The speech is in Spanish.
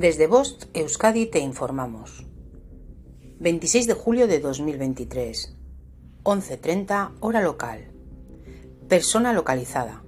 Desde Bost, Euskadi, te informamos. 26 de julio de 2023, 11.30 hora local. Persona localizada.